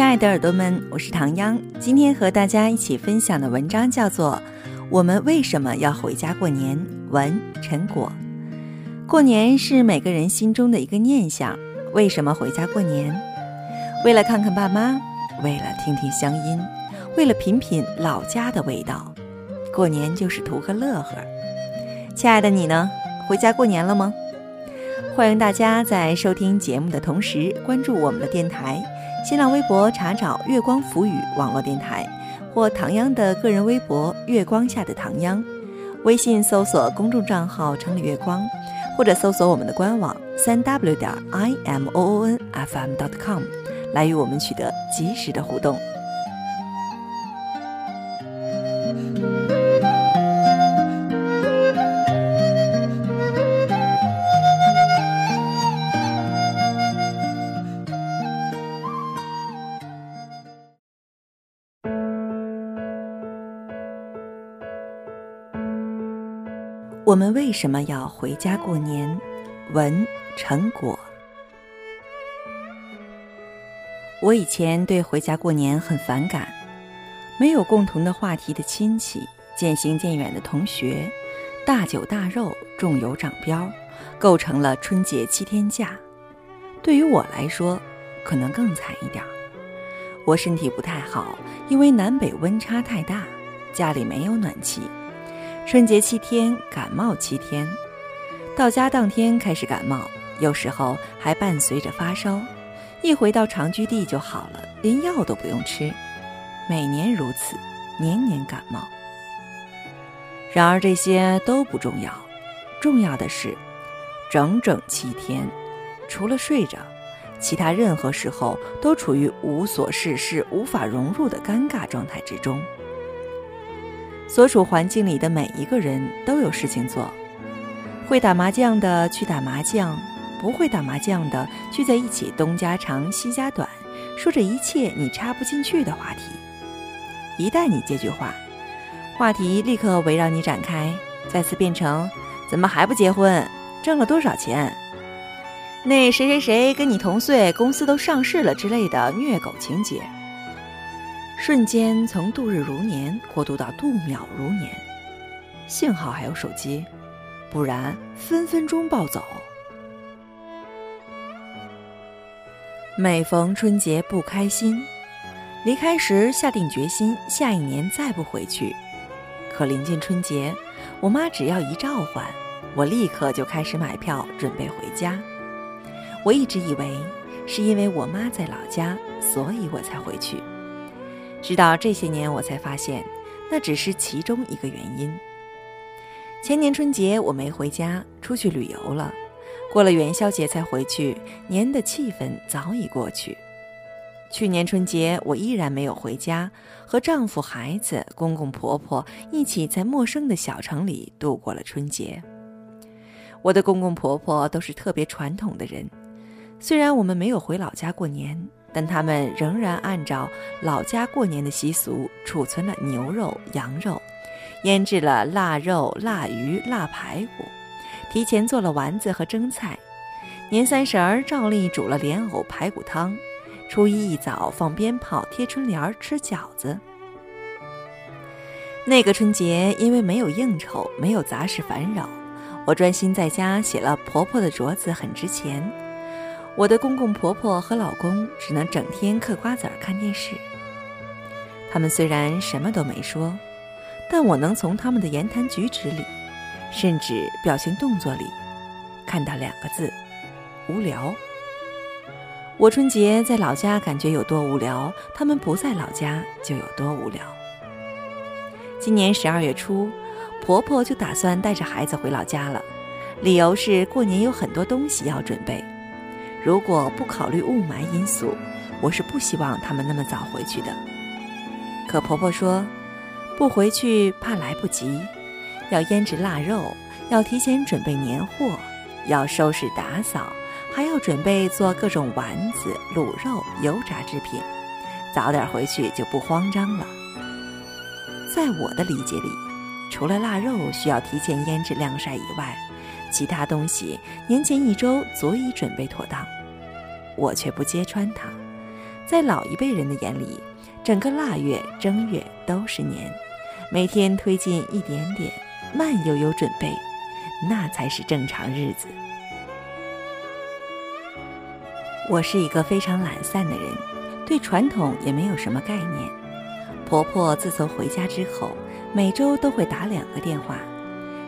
亲爱的耳朵们，我是唐央。今天和大家一起分享的文章叫做《我们为什么要回家过年》。文陈果。过年是每个人心中的一个念想。为什么回家过年？为了看看爸妈，为了听听乡音，为了品品老家的味道。过年就是图个乐呵。亲爱的你呢？回家过年了吗？欢迎大家在收听节目的同时关注我们的电台。新浪微博查找“月光浮语”网络电台，或唐央的个人微博“月光下的唐央”，微信搜索公众账号“城里月光”，或者搜索我们的官网三 w 点 i m o o n f m dot com，来与我们取得及时的互动。我们为什么要回家过年？文成果。我以前对回家过年很反感，没有共同的话题的亲戚，渐行渐远的同学，大酒大肉，重油长膘，构成了春节七天假。对于我来说，可能更惨一点。我身体不太好，因为南北温差太大，家里没有暖气。春节七天，感冒七天，到家当天开始感冒，有时候还伴随着发烧，一回到常居地就好了，连药都不用吃。每年如此，年年感冒。然而这些都不重要，重要的是，整整七天，除了睡着，其他任何时候都处于无所事事、无法融入的尴尬状态之中。所处环境里的每一个人都有事情做，会打麻将的去打麻将，不会打麻将的聚在一起东家长西家短，说着一切你插不进去的话题。一旦你接句话，话题立刻围绕你展开，再次变成“怎么还不结婚？挣了多少钱？那谁谁谁跟你同岁，公司都上市了之类的虐狗情节。”瞬间从度日如年过渡到度秒如年，幸好还有手机，不然分分钟暴走。每逢春节不开心，离开时下定决心下一年再不回去。可临近春节，我妈只要一召唤，我立刻就开始买票准备回家。我一直以为是因为我妈在老家，所以我才回去。直到这些年，我才发现，那只是其中一个原因。前年春节我没回家，出去旅游了，过了元宵节才回去，年的气氛早已过去。去年春节我依然没有回家，和丈夫、孩子、公公婆婆一起在陌生的小城里度过了春节。我的公公婆婆都是特别传统的人，虽然我们没有回老家过年。但他们仍然按照老家过年的习俗，储存了牛肉、羊肉，腌制了腊肉、腊鱼、腊排骨，提前做了丸子和蒸菜。年三十儿照例煮了莲藕排骨汤，初一一早放鞭炮、贴春联、吃饺子。那个春节因为没有应酬，没有杂事烦扰，我专心在家写了《婆婆的镯子很值钱》。我的公公婆婆和老公只能整天嗑瓜子儿看电视。他们虽然什么都没说，但我能从他们的言谈举止里，甚至表情动作里，看到两个字：无聊。我春节在老家感觉有多无聊，他们不在老家就有多无聊。今年十二月初，婆婆就打算带着孩子回老家了，理由是过年有很多东西要准备。如果不考虑雾霾因素，我是不希望他们那么早回去的。可婆婆说，不回去怕来不及，要腌制腊肉，要提前准备年货，要收拾打扫，还要准备做各种丸子、卤肉、油炸制品，早点回去就不慌张了。在我的理解里，除了腊肉需要提前腌制晾晒以外，其他东西年前一周足以准备妥当，我却不揭穿他，在老一辈人的眼里，整个腊月、正月都是年，每天推进一点点，慢悠悠准备，那才是正常日子。我是一个非常懒散的人，对传统也没有什么概念。婆婆自从回家之后，每周都会打两个电话，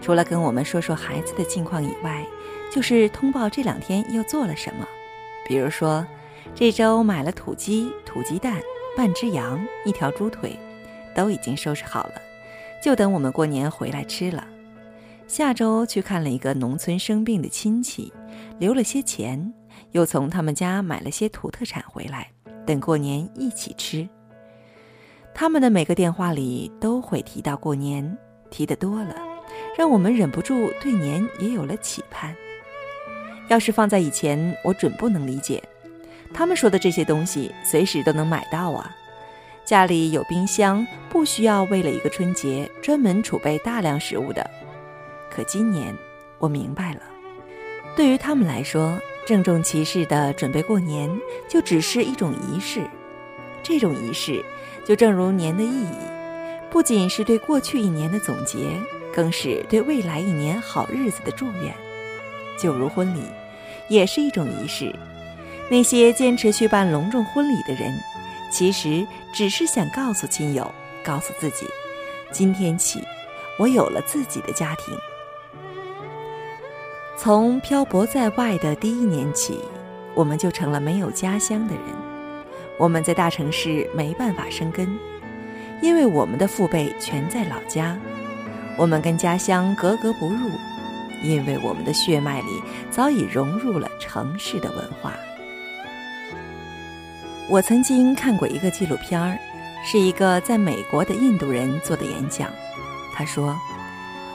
除了跟我们说说孩子的近况以外，就是通报这两天又做了什么。比如说，这周买了土鸡、土鸡蛋、半只羊、一条猪腿，都已经收拾好了，就等我们过年回来吃了。下周去看了一个农村生病的亲戚，留了些钱，又从他们家买了些土特产回来，等过年一起吃。他们的每个电话里都会提到过年，提的多了，让我们忍不住对年也有了期盼。要是放在以前，我准不能理解，他们说的这些东西随时都能买到啊，家里有冰箱，不需要为了一个春节专门储备大量食物的。可今年，我明白了，对于他们来说，郑重其事的准备过年就只是一种仪式，这种仪式。就正如年的意义，不仅是对过去一年的总结，更是对未来一年好日子的祝愿。就如婚礼，也是一种仪式。那些坚持去办隆重婚礼的人，其实只是想告诉亲友，告诉自己，今天起，我有了自己的家庭。从漂泊在外的第一年起，我们就成了没有家乡的人。我们在大城市没办法生根，因为我们的父辈全在老家，我们跟家乡格格不入，因为我们的血脉里早已融入了城市的文化。我曾经看过一个纪录片儿，是一个在美国的印度人做的演讲。他说：“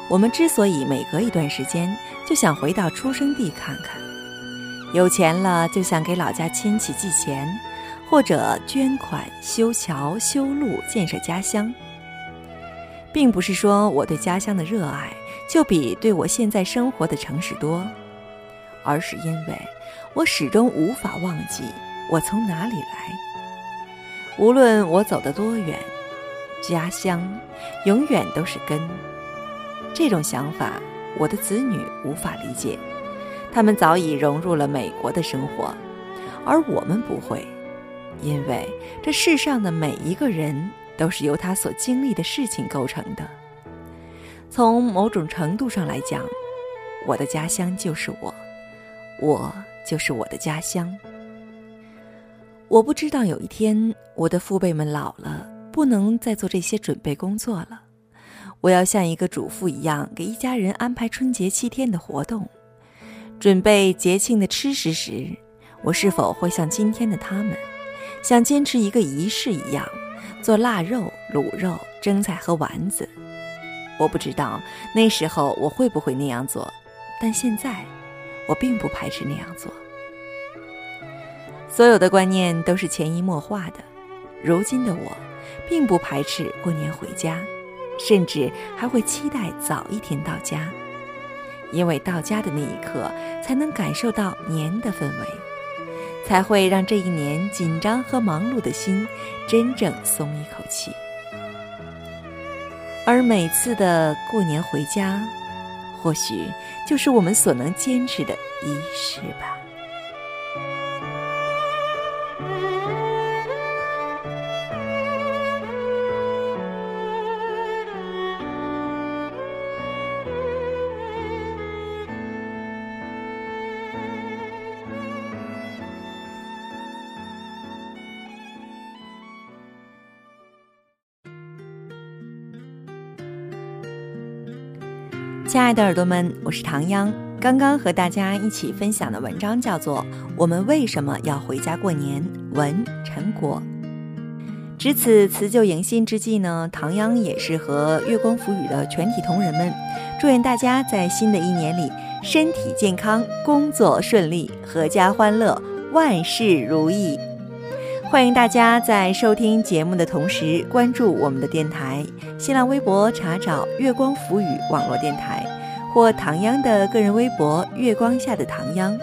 我们之所以每隔一段时间就想回到出生地看看，有钱了就想给老家亲戚寄钱。”或者捐款修桥修路建设家乡，并不是说我对家乡的热爱就比对我现在生活的城市多，而是因为我始终无法忘记我从哪里来。无论我走得多远，家乡永远都是根。这种想法，我的子女无法理解，他们早已融入了美国的生活，而我们不会。因为这世上的每一个人都是由他所经历的事情构成的。从某种程度上来讲，我的家乡就是我，我就是我的家乡。我不知道有一天我的父辈们老了，不能再做这些准备工作了，我要像一个主妇一样给一家人安排春节七天的活动，准备节庆的吃食时，我是否会像今天的他们？像坚持一个仪式一样，做腊肉、卤肉、蒸菜和丸子。我不知道那时候我会不会那样做，但现在我并不排斥那样做。所有的观念都是潜移默化的。如今的我，并不排斥过年回家，甚至还会期待早一天到家，因为到家的那一刻，才能感受到年的氛围。才会让这一年紧张和忙碌的心真正松一口气。而每次的过年回家，或许就是我们所能坚持的仪式吧。亲爱的耳朵们，我是唐央。刚刚和大家一起分享的文章叫做《我们为什么要回家过年》，文陈果。值此辞旧迎新之际呢，唐央也是和月光浮语的全体同仁们，祝愿大家在新的一年里身体健康，工作顺利，阖家欢乐，万事如意。欢迎大家在收听节目的同时关注我们的电台，新浪微博查找“月光浮语”网络电台，或唐央的个人微博“月光下的唐央”。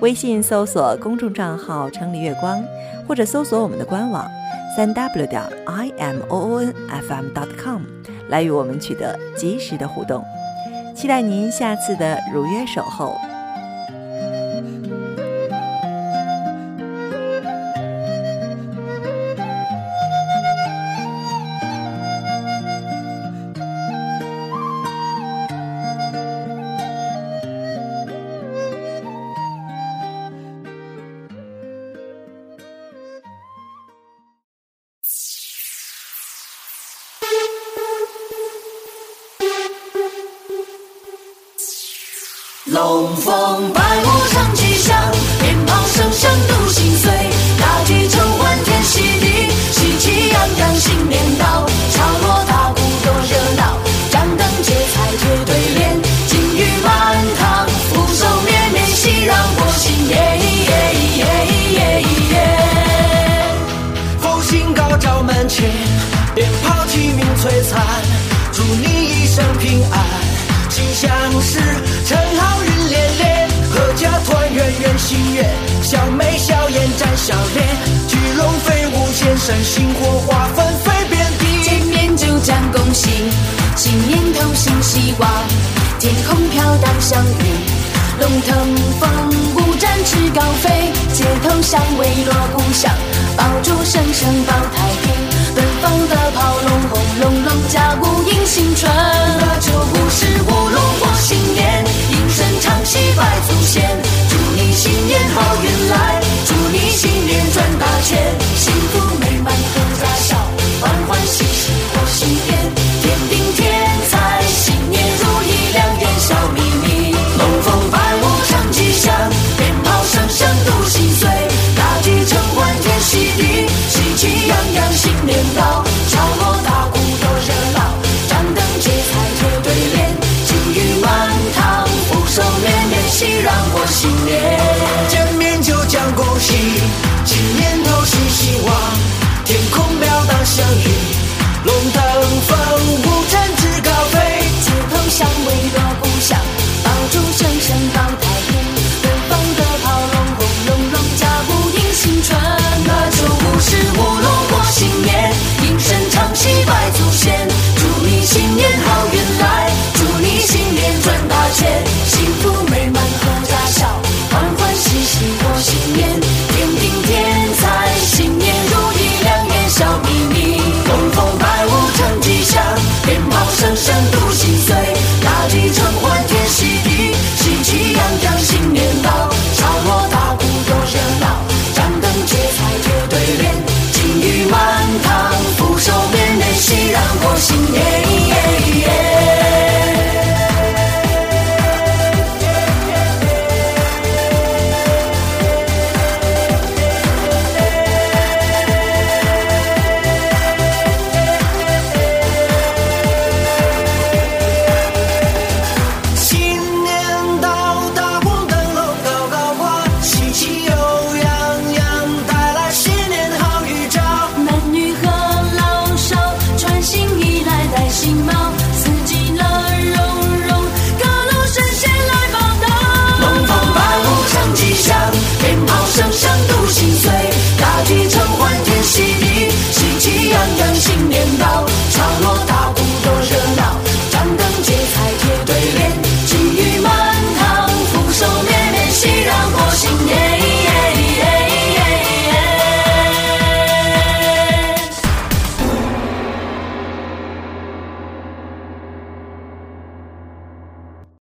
微信搜索公众账号“城里月光”，或者搜索我们的官网三 w 点 i m o o n f m dot com 来与我们取得及时的互动。期待您下次的如约守候。龙凤百舞唱吉祥，鞭炮声声都心碎，大吉成欢天喜地，喜气洋洋新年到，腾风舞展翅高飞，街头巷尾锣鼓响，爆竹声声报太平。奔放的炮龙轰隆隆，家鼓迎新春。那就不是舞龙过新年，迎神唱戏拜祖先。祝你新年好运来，